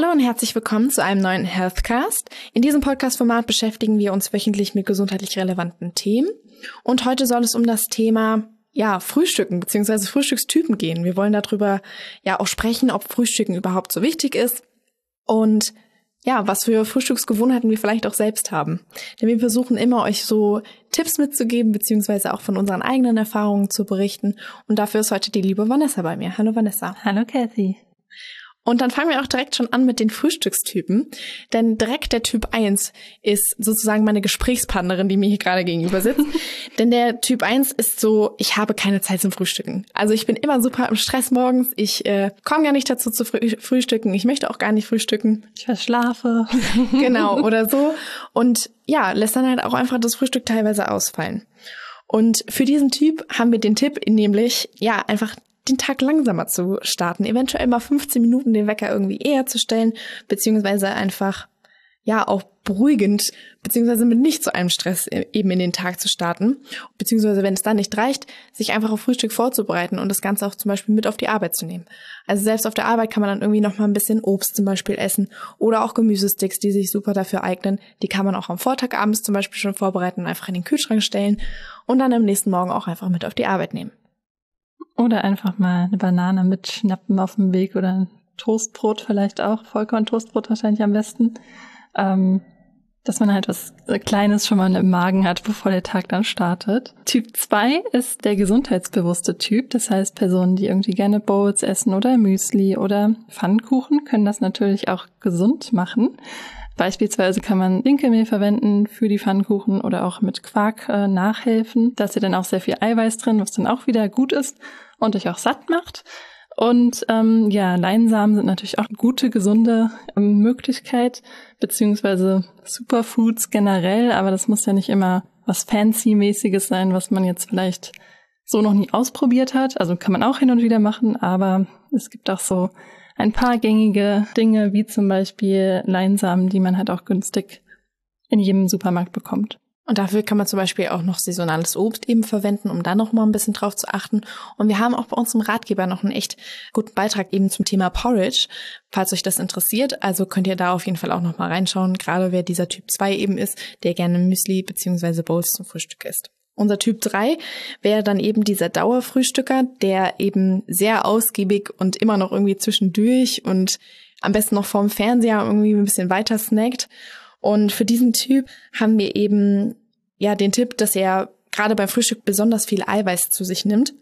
Hallo und herzlich willkommen zu einem neuen Healthcast. In diesem Podcast-Format beschäftigen wir uns wöchentlich mit gesundheitlich relevanten Themen. Und heute soll es um das Thema ja, Frühstücken bzw. Frühstückstypen gehen. Wir wollen darüber ja auch sprechen, ob Frühstücken überhaupt so wichtig ist und ja, was für Frühstücksgewohnheiten wir vielleicht auch selbst haben. Denn wir versuchen immer, euch so Tipps mitzugeben, beziehungsweise auch von unseren eigenen Erfahrungen zu berichten. Und dafür ist heute die liebe Vanessa bei mir. Hallo Vanessa. Hallo Kathy. Und dann fangen wir auch direkt schon an mit den Frühstückstypen. Denn direkt der Typ 1 ist sozusagen meine Gesprächspartnerin, die mir hier gerade gegenüber sitzt. Denn der Typ 1 ist so, ich habe keine Zeit zum Frühstücken. Also ich bin immer super im Stress morgens. Ich äh, komme gar nicht dazu zu früh frühstücken. Ich möchte auch gar nicht frühstücken. Ich verschlafe. genau, oder so. Und ja, lässt dann halt auch einfach das Frühstück teilweise ausfallen. Und für diesen Typ haben wir den Tipp, nämlich ja einfach den Tag langsamer zu starten, eventuell mal 15 Minuten den Wecker irgendwie eher zu stellen, beziehungsweise einfach ja auch beruhigend, beziehungsweise mit nicht so einem Stress eben in den Tag zu starten, beziehungsweise wenn es dann nicht reicht, sich einfach auf Frühstück vorzubereiten und das Ganze auch zum Beispiel mit auf die Arbeit zu nehmen. Also selbst auf der Arbeit kann man dann irgendwie noch mal ein bisschen Obst zum Beispiel essen oder auch Gemüsesticks, die sich super dafür eignen. Die kann man auch am Vortag abends zum Beispiel schon vorbereiten, einfach in den Kühlschrank stellen und dann am nächsten Morgen auch einfach mit auf die Arbeit nehmen. Oder einfach mal eine Banane mitschnappen auf dem Weg oder ein Toastbrot vielleicht auch. Vollkorn-Toastbrot wahrscheinlich am besten. Ähm, dass man halt was Kleines schon mal im Magen hat, bevor der Tag dann startet. Typ 2 ist der gesundheitsbewusste Typ. Das heißt, Personen, die irgendwie gerne Bowls essen oder Müsli oder Pfannkuchen, können das natürlich auch gesund machen. Beispielsweise kann man Dinkelmehl verwenden für die Pfannkuchen oder auch mit Quark äh, nachhelfen. Da ist ja dann auch sehr viel Eiweiß drin, was dann auch wieder gut ist und euch auch satt macht. Und ähm, ja, Leinsamen sind natürlich auch eine gute, gesunde ähm, Möglichkeit, beziehungsweise Superfoods generell, aber das muss ja nicht immer was Fancy-mäßiges sein, was man jetzt vielleicht so noch nie ausprobiert hat. Also kann man auch hin und wieder machen, aber es gibt auch so ein paar gängige Dinge, wie zum Beispiel Leinsamen, die man halt auch günstig in jedem Supermarkt bekommt. Und dafür kann man zum Beispiel auch noch saisonales Obst eben verwenden, um da noch mal ein bisschen drauf zu achten. Und wir haben auch bei uns im Ratgeber noch einen echt guten Beitrag eben zum Thema Porridge, falls euch das interessiert. Also könnt ihr da auf jeden Fall auch noch mal reinschauen, gerade wer dieser Typ 2 eben ist, der gerne Müsli beziehungsweise Bowls zum Frühstück isst. Unser Typ 3 wäre dann eben dieser Dauerfrühstücker, der eben sehr ausgiebig und immer noch irgendwie zwischendurch und am besten noch vorm Fernseher irgendwie ein bisschen weiter snackt. Und für diesen Typ haben wir eben ja den Tipp, dass er gerade beim Frühstück besonders viel Eiweiß zu sich nimmt.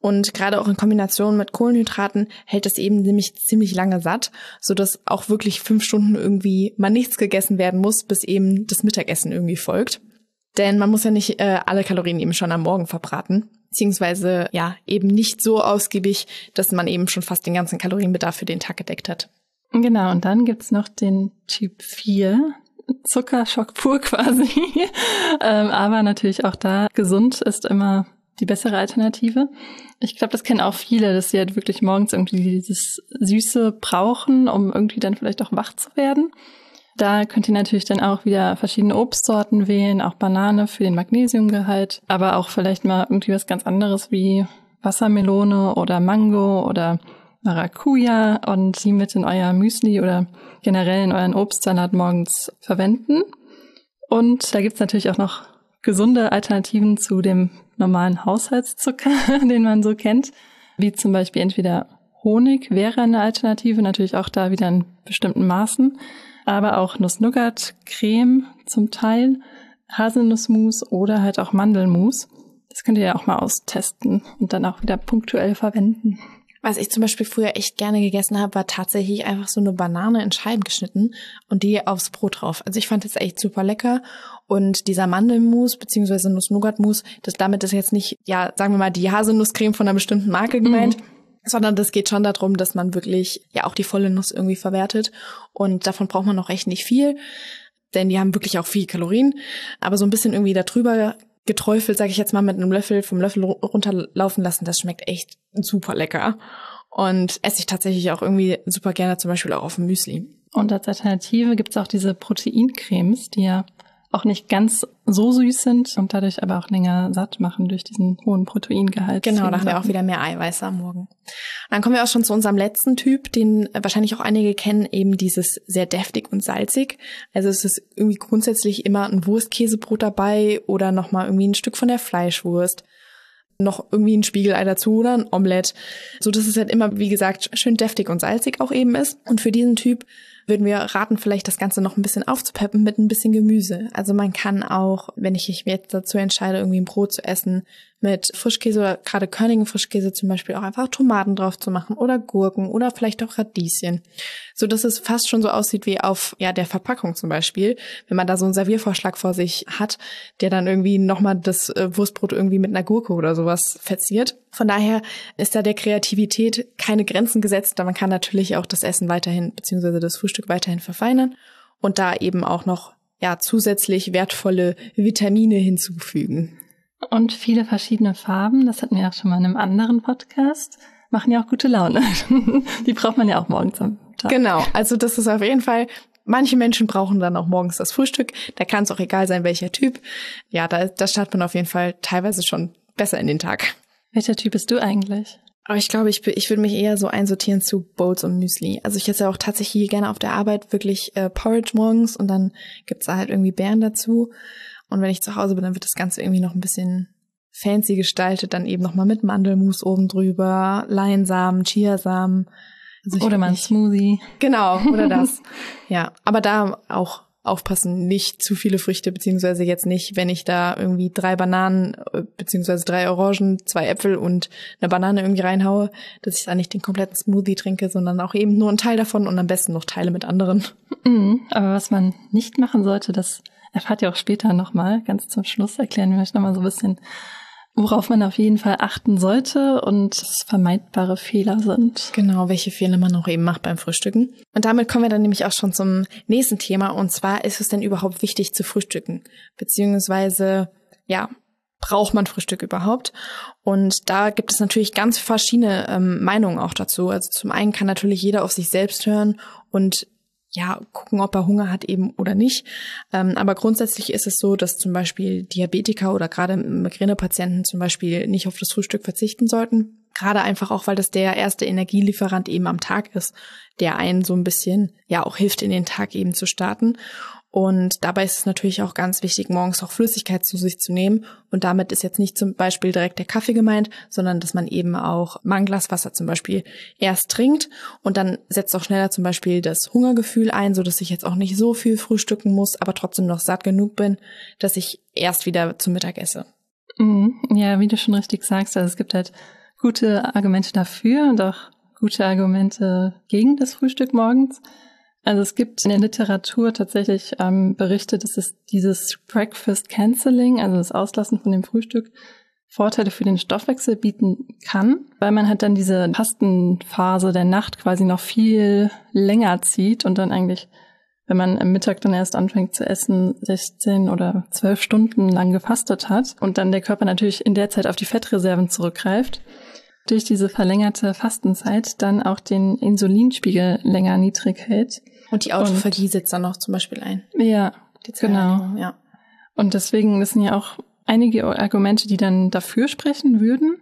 Und gerade auch in Kombination mit Kohlenhydraten hält es eben nämlich ziemlich lange satt, so dass auch wirklich fünf Stunden irgendwie mal nichts gegessen werden muss, bis eben das Mittagessen irgendwie folgt. Denn man muss ja nicht äh, alle Kalorien eben schon am Morgen verbraten, beziehungsweise ja eben nicht so ausgiebig, dass man eben schon fast den ganzen Kalorienbedarf für den Tag gedeckt hat. Genau, und dann gibt's noch den Typ 4, Zuckerschock pur quasi. ähm, aber natürlich auch da gesund ist immer die bessere Alternative. Ich glaube, das kennen auch viele, dass sie halt wirklich morgens irgendwie dieses Süße brauchen, um irgendwie dann vielleicht auch wach zu werden. Da könnt ihr natürlich dann auch wieder verschiedene Obstsorten wählen, auch Banane für den Magnesiumgehalt, aber auch vielleicht mal irgendwie was ganz anderes wie Wassermelone oder Mango oder Maracuja und die mit in euer Müsli oder generell in euren Obstsalat morgens verwenden. Und da gibt's natürlich auch noch gesunde Alternativen zu dem normalen Haushaltszucker, den man so kennt, wie zum Beispiel entweder Honig wäre eine Alternative, natürlich auch da wieder in bestimmten Maßen, aber auch Nuss-Nougat-Creme zum Teil, Haselnussmus oder halt auch Mandelmus. Das könnt ihr ja auch mal austesten und dann auch wieder punktuell verwenden. Was ich zum Beispiel früher echt gerne gegessen habe, war tatsächlich einfach so eine Banane in Scheiben geschnitten und die aufs Brot drauf. Also ich fand das echt super lecker. Und dieser Mandelmus beziehungsweise Nuss-Nougat-Mus, das damit ist jetzt nicht, ja, sagen wir mal, die Haselnusscreme von einer bestimmten Marke gemeint. Mhm sondern das geht schon darum, dass man wirklich ja auch die volle Nuss irgendwie verwertet und davon braucht man auch echt nicht viel, denn die haben wirklich auch viel Kalorien, aber so ein bisschen irgendwie darüber geträufelt, sage ich jetzt mal, mit einem Löffel vom Löffel runterlaufen lassen, das schmeckt echt super lecker und esse ich tatsächlich auch irgendwie super gerne, zum Beispiel auch auf dem Müsli. Und als Alternative gibt's auch diese Proteincremes, die ja auch nicht ganz so süß sind und dadurch aber auch länger satt machen durch diesen hohen Proteingehalt. Genau, da haben wir auch wieder mehr Eiweiß am Morgen. Dann kommen wir auch schon zu unserem letzten Typ, den wahrscheinlich auch einige kennen, eben dieses sehr deftig und salzig. Also es ist irgendwie grundsätzlich immer ein Wurstkäsebrot dabei oder nochmal irgendwie ein Stück von der Fleischwurst noch irgendwie ein Spiegelei dazu oder ein Omelett, so dass es halt immer, wie gesagt, schön deftig und salzig auch eben ist. Und für diesen Typ würden wir raten, vielleicht das Ganze noch ein bisschen aufzupeppen mit ein bisschen Gemüse. Also man kann auch, wenn ich mich jetzt dazu entscheide, irgendwie ein Brot zu essen, mit Frischkäse oder gerade Körnigen Frischkäse zum Beispiel auch einfach Tomaten drauf zu machen oder Gurken oder vielleicht auch Radieschen. So dass es fast schon so aussieht wie auf ja der Verpackung zum Beispiel, wenn man da so einen Serviervorschlag vor sich hat, der dann irgendwie nochmal das äh, Wurstbrot irgendwie mit einer Gurke oder sowas verziert. Von daher ist da der Kreativität keine Grenzen gesetzt, da man kann natürlich auch das Essen weiterhin beziehungsweise das Frühstück weiterhin verfeinern und da eben auch noch ja zusätzlich wertvolle Vitamine hinzufügen. Und viele verschiedene Farben, das hatten wir auch schon mal in einem anderen Podcast, machen ja auch gute Laune. Die braucht man ja auch morgens am Tag. Genau, also das ist auf jeden Fall Manche Menschen brauchen dann auch morgens das Frühstück. Da kann es auch egal sein, welcher Typ. Ja, da, da startet man auf jeden Fall teilweise schon besser in den Tag. Welcher Typ bist du eigentlich? Aber ich glaube, ich, ich würde mich eher so einsortieren zu Bowls und Müsli. Also ich esse ja auch tatsächlich gerne auf der Arbeit wirklich äh, Porridge morgens und dann gibt's da halt irgendwie Beeren dazu. Und wenn ich zu Hause bin, dann wird das Ganze irgendwie noch ein bisschen fancy gestaltet, dann eben nochmal mit Mandelmus oben drüber, Leinsamen, Chiasamen. Also oder mal ein Smoothie. Genau, oder das. ja, aber da auch aufpassen, nicht zu viele Früchte, beziehungsweise jetzt nicht, wenn ich da irgendwie drei Bananen, äh, beziehungsweise drei Orangen, zwei Äpfel und eine Banane irgendwie reinhaue, dass ich da nicht den kompletten Smoothie trinke, sondern auch eben nur einen Teil davon und am besten noch Teile mit anderen. Mhm, aber was man nicht machen sollte, das erfahrt ihr auch später nochmal. Ganz zum Schluss erklären wir euch nochmal so ein bisschen, worauf man auf jeden Fall achten sollte und vermeidbare Fehler sind. Genau, welche Fehler man auch eben macht beim Frühstücken. Und damit kommen wir dann nämlich auch schon zum nächsten Thema. Und zwar ist es denn überhaupt wichtig zu frühstücken? Beziehungsweise, ja, braucht man Frühstück überhaupt? Und da gibt es natürlich ganz verschiedene ähm, Meinungen auch dazu. Also zum einen kann natürlich jeder auf sich selbst hören und ja, gucken, ob er Hunger hat eben oder nicht. Ähm, aber grundsätzlich ist es so, dass zum Beispiel Diabetiker oder gerade Migränepatienten zum Beispiel nicht auf das Frühstück verzichten sollten. Gerade einfach auch, weil das der erste Energielieferant eben am Tag ist, der einen so ein bisschen ja auch hilft, in den Tag eben zu starten. Und dabei ist es natürlich auch ganz wichtig, morgens auch Flüssigkeit zu sich zu nehmen. Und damit ist jetzt nicht zum Beispiel direkt der Kaffee gemeint, sondern dass man eben auch mal ein Glas Wasser zum Beispiel erst trinkt und dann setzt auch schneller zum Beispiel das Hungergefühl ein, so dass ich jetzt auch nicht so viel frühstücken muss, aber trotzdem noch satt genug bin, dass ich erst wieder zum Mittag esse. Mhm. Ja, wie du schon richtig sagst, also es gibt halt gute Argumente dafür und auch gute Argumente gegen das Frühstück morgens. Also es gibt in der Literatur tatsächlich ähm, Berichte, dass es dieses Breakfast Canceling, also das Auslassen von dem Frühstück, Vorteile für den Stoffwechsel bieten kann, weil man halt dann diese Fastenphase der Nacht quasi noch viel länger zieht und dann eigentlich, wenn man am Mittag dann erst anfängt zu essen, 16 oder 12 Stunden lang gefastet hat und dann der Körper natürlich in der Zeit auf die Fettreserven zurückgreift, durch diese verlängerte Fastenzeit dann auch den Insulinspiegel länger niedrig hält und die Autophagie setzt dann noch zum Beispiel ein. Ja, genau. Ja. Und deswegen das sind ja auch einige Argumente, die dann dafür sprechen würden.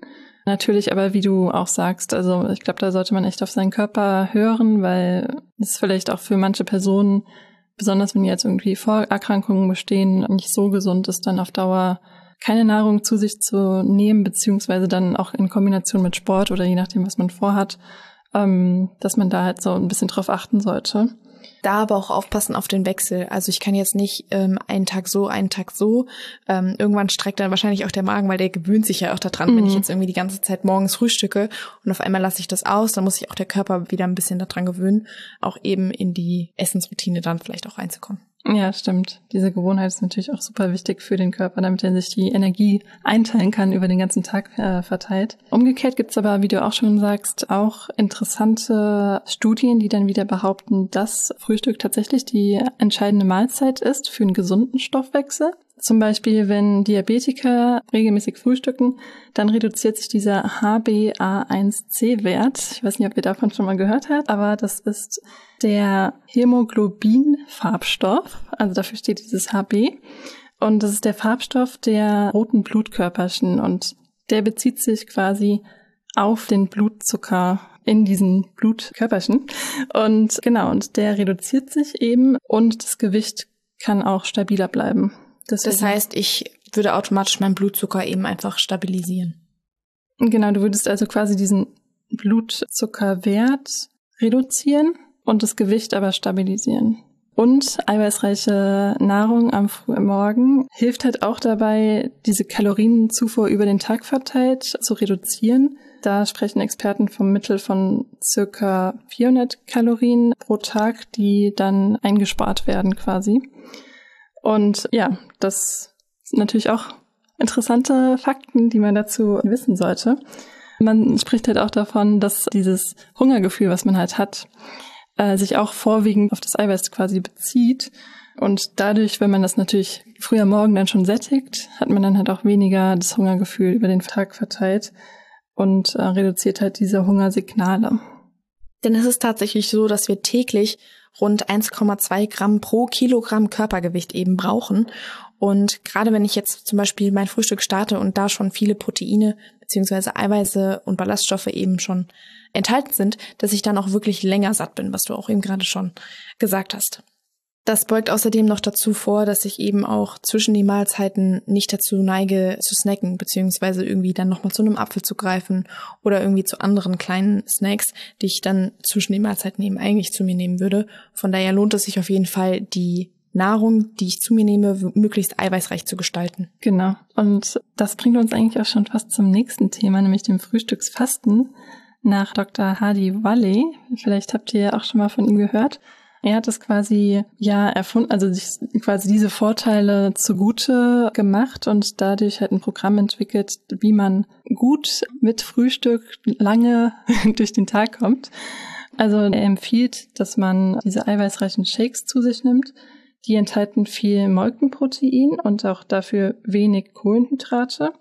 Natürlich aber, wie du auch sagst, also ich glaube, da sollte man echt auf seinen Körper hören, weil es vielleicht auch für manche Personen, besonders wenn jetzt irgendwie Vorerkrankungen bestehen, nicht so gesund ist, dann auf Dauer keine Nahrung zu sich zu nehmen, beziehungsweise dann auch in Kombination mit Sport oder je nachdem, was man vorhat, ähm, dass man da halt so ein bisschen drauf achten sollte da aber auch aufpassen auf den Wechsel. Also ich kann jetzt nicht ähm, einen Tag so, einen Tag so. Ähm, irgendwann streckt dann wahrscheinlich auch der Magen, weil der gewöhnt sich ja auch daran, mhm. wenn ich mhm. jetzt irgendwie die ganze Zeit morgens frühstücke und auf einmal lasse ich das aus, dann muss sich auch der Körper wieder ein bisschen daran gewöhnen, auch eben in die Essensroutine dann vielleicht auch reinzukommen. Ja, stimmt. Diese Gewohnheit ist natürlich auch super wichtig für den Körper, damit er sich die Energie einteilen kann über den ganzen Tag äh, verteilt. Umgekehrt gibt's aber, wie du auch schon sagst, auch interessante Studien, die dann wieder behaupten, dass Frühstück tatsächlich die entscheidende Mahlzeit ist für einen gesunden Stoffwechsel. Zum Beispiel, wenn Diabetiker regelmäßig frühstücken, dann reduziert sich dieser HbA1c-Wert. Ich weiß nicht, ob ihr davon schon mal gehört habt, aber das ist der Hämoglobin-Farbstoff. Also dafür steht dieses HB. Und das ist der Farbstoff der roten Blutkörperchen und der bezieht sich quasi auf den Blutzucker in diesen Blutkörperchen. Und genau, und der reduziert sich eben und das Gewicht kann auch stabiler bleiben. Deswegen. Das heißt, ich würde automatisch meinen Blutzucker eben einfach stabilisieren. Genau, du würdest also quasi diesen Blutzuckerwert reduzieren und das Gewicht aber stabilisieren. Und eiweißreiche Nahrung am frühen Morgen hilft halt auch dabei, diese Kalorienzufuhr über den Tag verteilt zu reduzieren. Da sprechen Experten vom Mittel von circa 400 Kalorien pro Tag, die dann eingespart werden quasi. Und ja, das sind natürlich auch interessante Fakten, die man dazu wissen sollte. Man spricht halt auch davon, dass dieses Hungergefühl, was man halt hat, äh, sich auch vorwiegend auf das Eiweiß quasi bezieht. Und dadurch, wenn man das natürlich früher Morgen dann schon sättigt, hat man dann halt auch weniger das Hungergefühl über den Tag verteilt und äh, reduziert halt diese Hungersignale. Denn es ist tatsächlich so, dass wir täglich rund 1,2 Gramm pro Kilogramm Körpergewicht eben brauchen. Und gerade wenn ich jetzt zum Beispiel mein Frühstück starte und da schon viele Proteine beziehungsweise Eiweiße und Ballaststoffe eben schon enthalten sind, dass ich dann auch wirklich länger satt bin, was du auch eben gerade schon gesagt hast. Das beugt außerdem noch dazu vor, dass ich eben auch zwischen den Mahlzeiten nicht dazu neige zu snacken, beziehungsweise irgendwie dann nochmal zu einem Apfel zu greifen oder irgendwie zu anderen kleinen Snacks, die ich dann zwischen den Mahlzeiten eben eigentlich zu mir nehmen würde. Von daher lohnt es sich auf jeden Fall, die Nahrung, die ich zu mir nehme, möglichst eiweißreich zu gestalten. Genau. Und das bringt uns eigentlich auch schon fast zum nächsten Thema, nämlich dem Frühstücksfasten nach Dr. Hadi Wale. Vielleicht habt ihr auch schon mal von ihm gehört. Er hat es quasi ja erfunden, also sich quasi diese Vorteile zugute gemacht und dadurch halt ein Programm entwickelt, wie man gut mit Frühstück lange durch den Tag kommt. Also er empfiehlt, dass man diese eiweißreichen Shakes zu sich nimmt. Die enthalten viel Molkenprotein und auch dafür wenig Kohlenhydrate.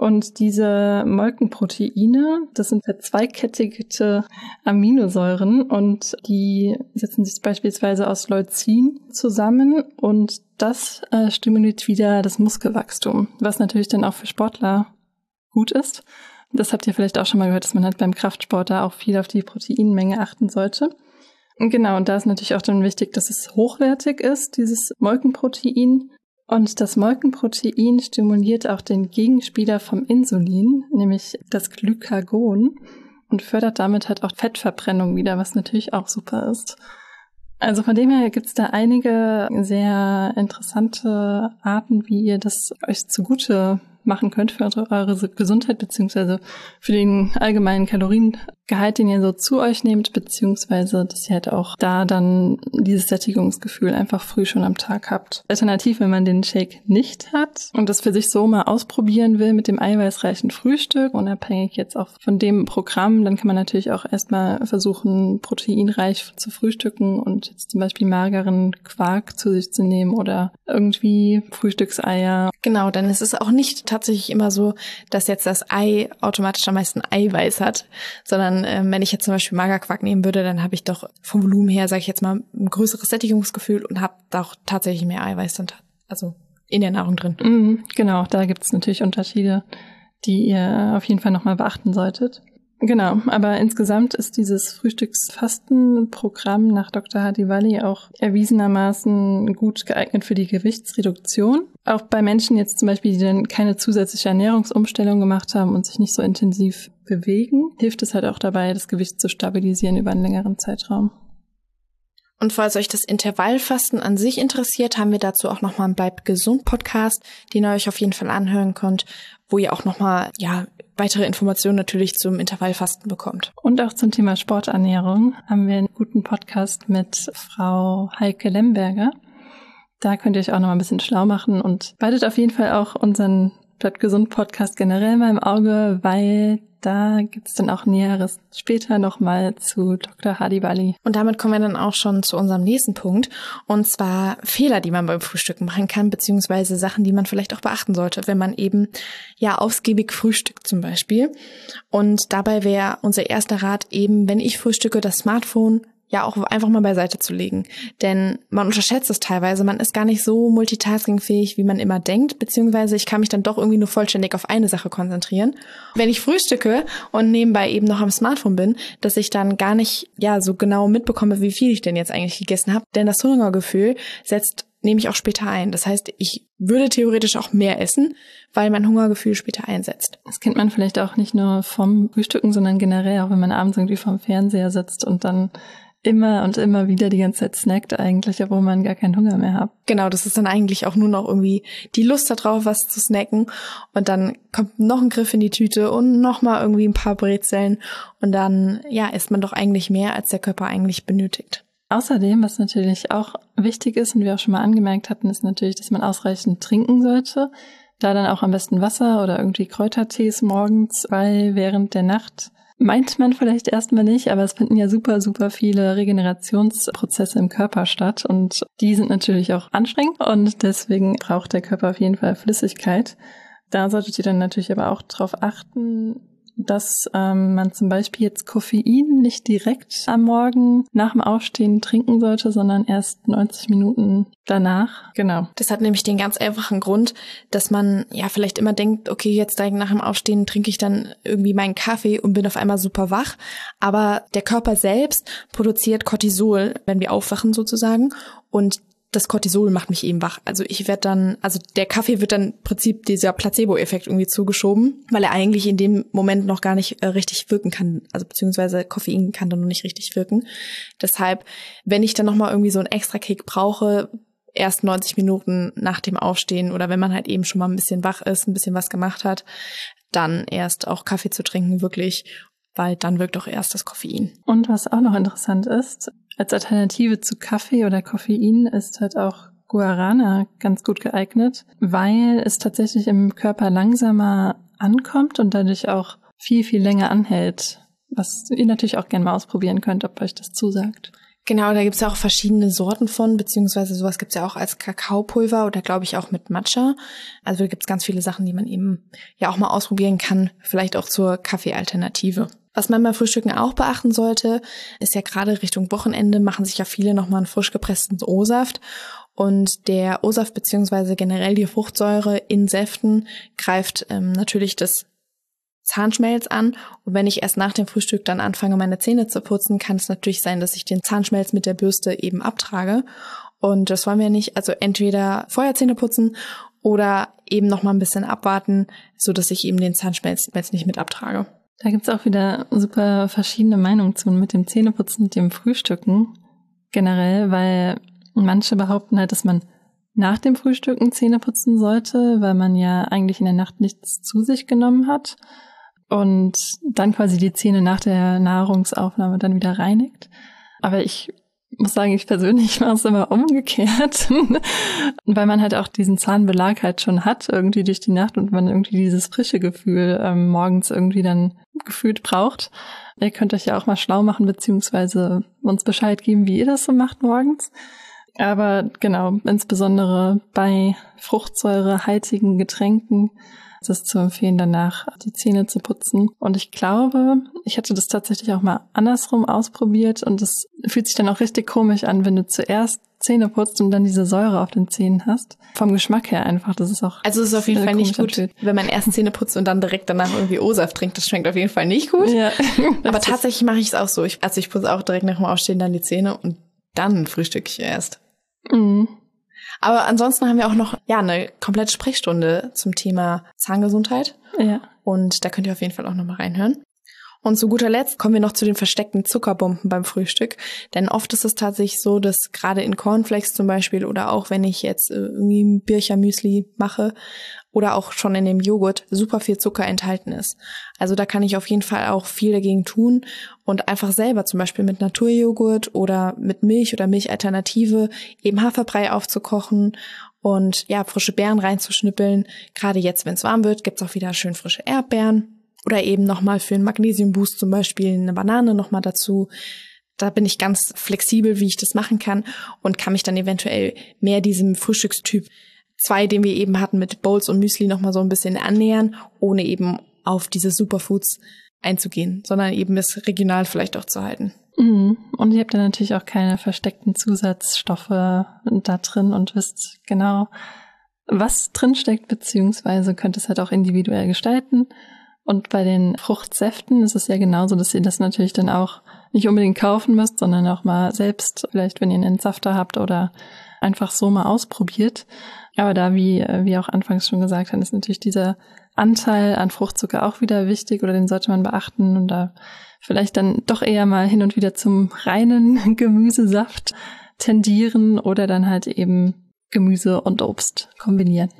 Und diese Molkenproteine, das sind verzweikettigte Aminosäuren und die setzen sich beispielsweise aus Leucin zusammen und das äh, stimuliert wieder das Muskelwachstum, was natürlich dann auch für Sportler gut ist. Das habt ihr vielleicht auch schon mal gehört, dass man halt beim Kraftsport da auch viel auf die Proteinmenge achten sollte. Genau, und da ist natürlich auch dann wichtig, dass es hochwertig ist, dieses Molkenprotein. Und das Molkenprotein stimuliert auch den Gegenspieler vom Insulin, nämlich das Glykagon, und fördert damit halt auch Fettverbrennung wieder, was natürlich auch super ist. Also von dem her gibt's da einige sehr interessante Arten, wie ihr das euch zugute machen könnt für eure Gesundheit, beziehungsweise für den allgemeinen Kaloriengehalt, den ihr so zu euch nehmt, beziehungsweise dass ihr halt auch da dann dieses Sättigungsgefühl einfach früh schon am Tag habt. Alternativ, wenn man den Shake nicht hat und das für sich so mal ausprobieren will mit dem eiweißreichen Frühstück, unabhängig jetzt auch von dem Programm, dann kann man natürlich auch erstmal versuchen, proteinreich zu frühstücken und jetzt zum Beispiel mageren Quark zu sich zu nehmen oder irgendwie Frühstückseier. Genau, dann ist es auch nicht tatsächlich immer so, dass jetzt das Ei automatisch am meisten Eiweiß hat, sondern äh, wenn ich jetzt zum Beispiel Magerquark nehmen würde, dann habe ich doch vom Volumen her, sage ich jetzt mal, ein größeres Sättigungsgefühl und habe auch tatsächlich mehr Eiweiß dann, also in der Nahrung drin. Mhm, genau, da gibt es natürlich Unterschiede, die ihr auf jeden Fall nochmal beachten solltet. Genau, aber insgesamt ist dieses Frühstücksfastenprogramm nach Dr. Hadiwali auch erwiesenermaßen gut geeignet für die Gewichtsreduktion. Auch bei Menschen jetzt zum Beispiel, die dann keine zusätzliche Ernährungsumstellung gemacht haben und sich nicht so intensiv bewegen, hilft es halt auch dabei, das Gewicht zu stabilisieren über einen längeren Zeitraum. Und falls euch das Intervallfasten an sich interessiert, haben wir dazu auch nochmal einen Bleib gesund Podcast, den ihr euch auf jeden Fall anhören könnt, wo ihr auch nochmal, ja, weitere Informationen natürlich zum Intervallfasten bekommt. Und auch zum Thema Sporternährung haben wir einen guten Podcast mit Frau Heike Lemberger. Da könnt ihr euch auch noch mal ein bisschen schlau machen und behaltet auf jeden Fall auch unseren Bleibt gesund Podcast generell mal im Auge, weil da gibt's dann auch Näheres später nochmal zu Dr. Hadibali. Und damit kommen wir dann auch schon zu unserem nächsten Punkt. Und zwar Fehler, die man beim Frühstücken machen kann, beziehungsweise Sachen, die man vielleicht auch beachten sollte, wenn man eben ja ausgiebig frühstückt zum Beispiel. Und dabei wäre unser erster Rat eben, wenn ich frühstücke, das Smartphone ja auch einfach mal beiseite zu legen. Denn man unterschätzt es teilweise. Man ist gar nicht so multitaskingfähig, wie man immer denkt, beziehungsweise ich kann mich dann doch irgendwie nur vollständig auf eine Sache konzentrieren. Wenn ich frühstücke und nebenbei eben noch am Smartphone bin, dass ich dann gar nicht ja so genau mitbekomme, wie viel ich denn jetzt eigentlich gegessen habe. Denn das Hungergefühl setzt nehme ich auch später ein. Das heißt, ich würde theoretisch auch mehr essen, weil mein Hungergefühl später einsetzt. Das kennt man vielleicht auch nicht nur vom Frühstücken, sondern generell auch, wenn man abends irgendwie vorm Fernseher sitzt und dann immer und immer wieder die ganze Zeit snackt eigentlich, obwohl man gar keinen Hunger mehr hat. Genau, das ist dann eigentlich auch nur noch irgendwie die Lust darauf, was zu snacken. Und dann kommt noch ein Griff in die Tüte und noch mal irgendwie ein paar Brezeln. Und dann, ja, isst man doch eigentlich mehr, als der Körper eigentlich benötigt. Außerdem, was natürlich auch wichtig ist und wir auch schon mal angemerkt hatten, ist natürlich, dass man ausreichend trinken sollte. Da dann auch am besten Wasser oder irgendwie Kräutertees morgens, weil während der Nacht Meint man vielleicht erstmal nicht, aber es finden ja super, super viele Regenerationsprozesse im Körper statt und die sind natürlich auch anstrengend und deswegen braucht der Körper auf jeden Fall Flüssigkeit. Da solltet ihr dann natürlich aber auch darauf achten, dass ähm, man zum Beispiel jetzt Koffein nicht direkt am Morgen nach dem Aufstehen trinken sollte, sondern erst 90 Minuten danach. Genau. Das hat nämlich den ganz einfachen Grund, dass man ja vielleicht immer denkt, okay, jetzt nach dem Aufstehen trinke ich dann irgendwie meinen Kaffee und bin auf einmal super wach. Aber der Körper selbst produziert Cortisol, wenn wir aufwachen sozusagen. Und das Cortisol macht mich eben wach. Also ich werde dann, also der Kaffee wird dann im Prinzip dieser Placebo-Effekt irgendwie zugeschoben, weil er eigentlich in dem Moment noch gar nicht äh, richtig wirken kann. Also beziehungsweise Koffein kann dann noch nicht richtig wirken. Deshalb, wenn ich dann nochmal irgendwie so einen extra Kick brauche, erst 90 Minuten nach dem Aufstehen oder wenn man halt eben schon mal ein bisschen wach ist, ein bisschen was gemacht hat, dann erst auch Kaffee zu trinken, wirklich weil dann wirkt auch erst das Koffein. Und was auch noch interessant ist, als Alternative zu Kaffee oder Koffein ist halt auch Guarana ganz gut geeignet, weil es tatsächlich im Körper langsamer ankommt und dadurch auch viel, viel länger anhält. Was ihr natürlich auch gerne mal ausprobieren könnt, ob euch das zusagt. Genau, da gibt's ja auch verschiedene Sorten von, beziehungsweise sowas gibt's ja auch als Kakaopulver oder glaube ich auch mit Matcha. Also da gibt's ganz viele Sachen, die man eben ja auch mal ausprobieren kann, vielleicht auch zur Kaffeealternative. Was man beim Frühstücken auch beachten sollte, ist ja gerade Richtung Wochenende machen sich ja viele nochmal einen frisch gepressten O-Saft. Und der O-Saft beziehungsweise generell die Fruchtsäure in Säften greift ähm, natürlich das Zahnschmelz an. Und wenn ich erst nach dem Frühstück dann anfange, meine Zähne zu putzen, kann es natürlich sein, dass ich den Zahnschmelz mit der Bürste eben abtrage. Und das wollen wir nicht. Also entweder vorher Zähne putzen oder eben noch mal ein bisschen abwarten, so dass ich eben den Zahnschmelz nicht mit abtrage. Da gibt's auch wieder super verschiedene Meinungen zu mit dem Zähneputzen und dem Frühstücken generell, weil manche behaupten halt, dass man nach dem Frühstücken Zähne putzen sollte, weil man ja eigentlich in der Nacht nichts zu sich genommen hat und dann quasi die Zähne nach der Nahrungsaufnahme dann wieder reinigt. Aber ich muss sagen, ich persönlich mache es immer umgekehrt, weil man halt auch diesen Zahnbelag halt schon hat irgendwie durch die Nacht und man irgendwie dieses frische Gefühl ähm, morgens irgendwie dann gefühlt braucht. Ihr könnt euch ja auch mal schlau machen, beziehungsweise uns Bescheid geben, wie ihr das so macht morgens. Aber genau, insbesondere bei fruchtsäurehaltigen Getränken es ist zu empfehlen, danach die Zähne zu putzen. Und ich glaube, ich hatte das tatsächlich auch mal andersrum ausprobiert und es fühlt sich dann auch richtig komisch an, wenn du zuerst Zähne putzt und dann diese Säure auf den Zähnen hast. Vom Geschmack her einfach, das ist auch. Also es ist auf jeden Fall nicht gut, anfühlt. wenn man erst Zähne putzt und dann direkt danach irgendwie O-Saft trinkt. Das schmeckt auf jeden Fall nicht gut. Ja. Aber tatsächlich mache ich es auch so. Ich, also ich putze auch direkt nach dem Aufstehen dann die Zähne und dann frühstücke ich erst. Mhm. Aber ansonsten haben wir auch noch ja eine komplette Sprechstunde zum Thema Zahngesundheit. Ja. Und da könnt ihr auf jeden Fall auch noch mal reinhören. Und zu guter Letzt kommen wir noch zu den versteckten Zuckerbomben beim Frühstück. Denn oft ist es tatsächlich so, dass gerade in Cornflakes zum Beispiel oder auch wenn ich jetzt äh, irgendwie ein Birchermüsli mache oder auch schon in dem Joghurt super viel Zucker enthalten ist. Also da kann ich auf jeden Fall auch viel dagegen tun und einfach selber zum Beispiel mit Naturjoghurt oder mit Milch oder Milchalternative eben Haferbrei aufzukochen und ja, frische Beeren reinzuschnippeln. Gerade jetzt, wenn es warm wird, gibt's auch wieder schön frische Erdbeeren Oder eben nochmal für einen Magnesiumboost zum Beispiel eine Banane nochmal dazu. Da bin ich ganz flexibel, wie ich das machen kann und kann mich dann eventuell mehr diesem Frühstückstyp zwei, den wir eben hatten mit Bowls und Müsli nochmal so ein bisschen annähern, ohne eben auf diese Superfoods einzugehen, sondern eben es regional vielleicht auch zu halten. Mhm. Und ihr habt dann natürlich auch keine versteckten Zusatzstoffe da drin und wisst genau, was drinsteckt, beziehungsweise könnt es halt auch individuell gestalten. Und bei den Fruchtsäften ist es ja genauso, dass ihr das natürlich dann auch nicht unbedingt kaufen müsst, sondern auch mal selbst, vielleicht wenn ihr einen Entsafter habt oder einfach so mal ausprobiert. Aber da, wie, wie auch anfangs schon gesagt haben, ist natürlich dieser Anteil an Fruchtzucker auch wieder wichtig oder den sollte man beachten und da vielleicht dann doch eher mal hin und wieder zum reinen Gemüsesaft tendieren oder dann halt eben Gemüse und Obst kombinieren.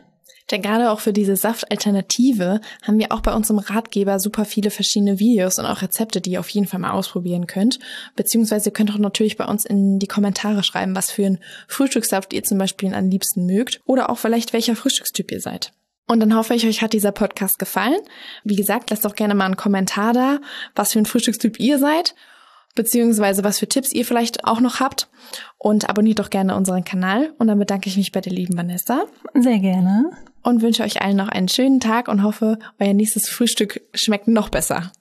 Denn gerade auch für diese Saftalternative haben wir auch bei unserem Ratgeber super viele verschiedene Videos und auch Rezepte, die ihr auf jeden Fall mal ausprobieren könnt. Beziehungsweise ihr könnt auch natürlich bei uns in die Kommentare schreiben, was für einen Frühstückssaft ihr zum Beispiel am liebsten mögt oder auch vielleicht welcher Frühstückstyp ihr seid. Und dann hoffe ich, euch hat dieser Podcast gefallen. Wie gesagt, lasst doch gerne mal einen Kommentar da, was für ein Frühstückstyp ihr seid, beziehungsweise was für Tipps ihr vielleicht auch noch habt. Und abonniert doch gerne unseren Kanal. Und dann bedanke ich mich bei der lieben Vanessa. Sehr gerne. Und wünsche euch allen noch einen schönen Tag und hoffe, euer nächstes Frühstück schmeckt noch besser.